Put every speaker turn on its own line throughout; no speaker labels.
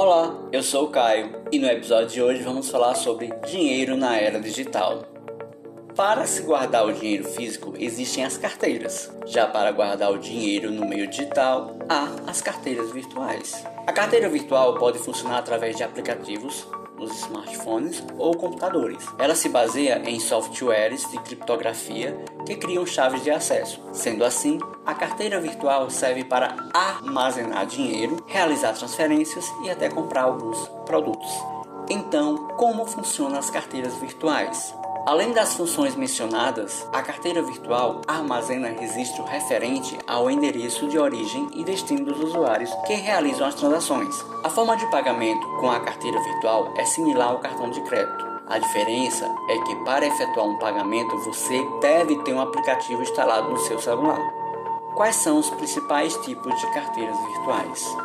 Olá, eu sou o Caio e no episódio de hoje vamos falar sobre dinheiro na era digital. Para se guardar o dinheiro físico existem as carteiras. Já para guardar o dinheiro no meio digital, há as carteiras virtuais. A carteira virtual pode funcionar através de aplicativos nos smartphones ou computadores. Ela se baseia em softwares de criptografia que criam chaves de acesso. Sendo assim, a carteira virtual serve para armazenar dinheiro, realizar transferências e até comprar alguns produtos. Então, como funcionam as carteiras virtuais? Além das funções mencionadas, a carteira virtual armazena registro referente ao endereço de origem e destino dos usuários que realizam as transações. A forma de pagamento com a carteira virtual é similar ao cartão de crédito. A diferença é que para efetuar um pagamento você deve ter um aplicativo instalado no seu celular. Quais são os principais tipos de carteiras virtuais?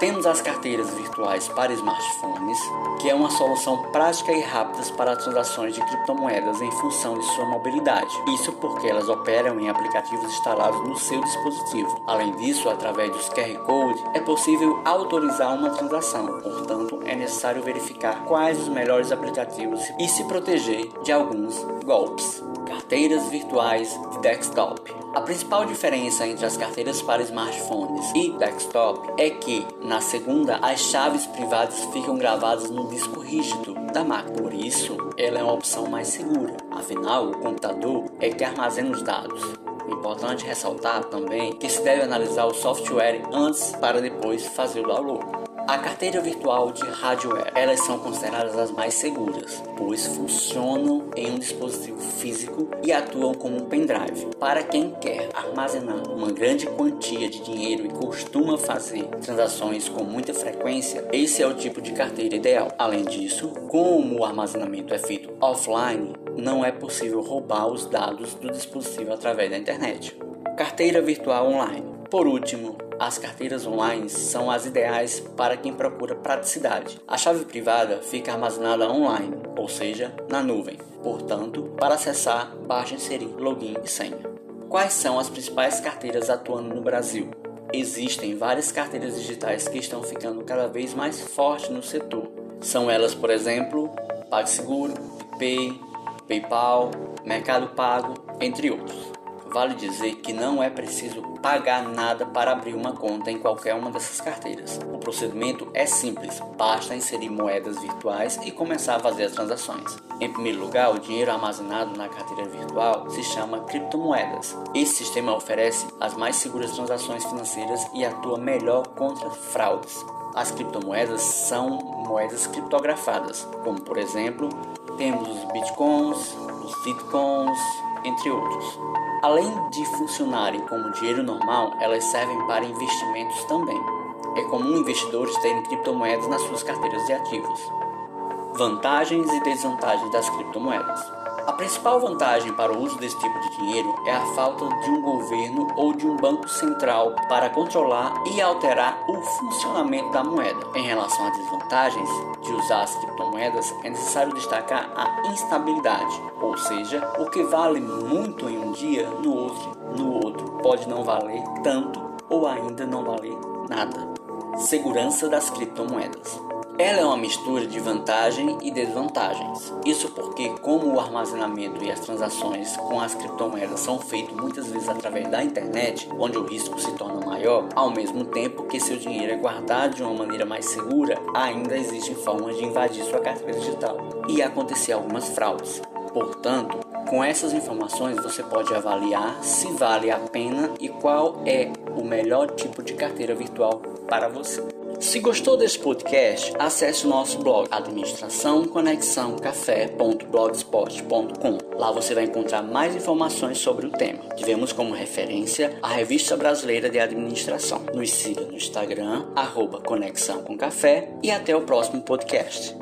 Temos as carteiras virtuais para smartphones, que é uma solução prática e rápida para transações de criptomoedas em função de sua mobilidade. Isso porque elas operam em aplicativos instalados no seu dispositivo. Além disso, através dos QR Code, é possível autorizar uma transação. Portanto, é necessário verificar quais os melhores aplicativos e se proteger de alguns golpes. Carteiras virtuais de desktop. A principal diferença entre as carteiras para smartphones e desktop é que, na segunda, as chaves privadas ficam gravadas no disco rígido da máquina. Por isso, ela é uma opção mais segura. Afinal, o computador é que armazena os dados. Importante ressaltar também que se deve analisar o software antes para depois fazer o download. A carteira virtual de hardware, elas são consideradas as mais seguras, pois funcionam em um dispositivo físico e atuam como um pendrive. Para quem quer armazenar uma grande quantia de dinheiro e costuma fazer transações com muita frequência, esse é o tipo de carteira ideal. Além disso, como o armazenamento é feito offline, não é possível roubar os dados do dispositivo através da internet. Carteira virtual online. Por último, as carteiras online são as ideais para quem procura praticidade. A chave privada fica armazenada online, ou seja, na nuvem. Portanto, para acessar, basta inserir login e senha. Quais são as principais carteiras atuando no Brasil? Existem várias carteiras digitais que estão ficando cada vez mais fortes no setor. São elas, por exemplo, PagSeguro, PicPay, PayPal, Mercado Pago, entre outros. Vale dizer que não é preciso pagar nada para abrir uma conta em qualquer uma dessas carteiras. O procedimento é simples, basta inserir moedas virtuais e começar a fazer as transações. Em primeiro lugar, o dinheiro armazenado na carteira virtual se chama criptomoedas. Esse sistema oferece as mais seguras transações financeiras e atua melhor contra fraudes. As criptomoedas são moedas criptografadas, como por exemplo, temos os bitcoins, os bitcoins, entre outros. Além de funcionarem como dinheiro normal, elas servem para investimentos também. É comum investidores terem criptomoedas nas suas carteiras de ativos. Vantagens e desvantagens das criptomoedas. A principal vantagem para o uso desse tipo de dinheiro é a falta de um governo ou de um banco central para controlar e alterar o funcionamento da moeda. Em relação às desvantagens de usar as criptomoedas, é necessário destacar a instabilidade, ou seja, o que vale muito em um dia, no outro, no outro pode não valer tanto ou ainda não valer nada. Segurança das criptomoedas. Ela é uma mistura de vantagem e desvantagens. Isso porque, como o armazenamento e as transações com as criptomoedas são feitos muitas vezes através da internet, onde o risco se torna maior, ao mesmo tempo que seu dinheiro é guardado de uma maneira mais segura, ainda existem formas de invadir sua carteira digital e acontecer algumas fraudes. Portanto, com essas informações você pode avaliar se vale a pena e qual é o melhor tipo de carteira virtual para você. Se gostou desse podcast, acesse o nosso blog administraçãoconexãocafé.blogspot.com. Lá você vai encontrar mais informações sobre o tema. Tivemos como referência a Revista Brasileira de Administração. Nos siga no Instagram, arroba Conexão com Café e até o próximo podcast.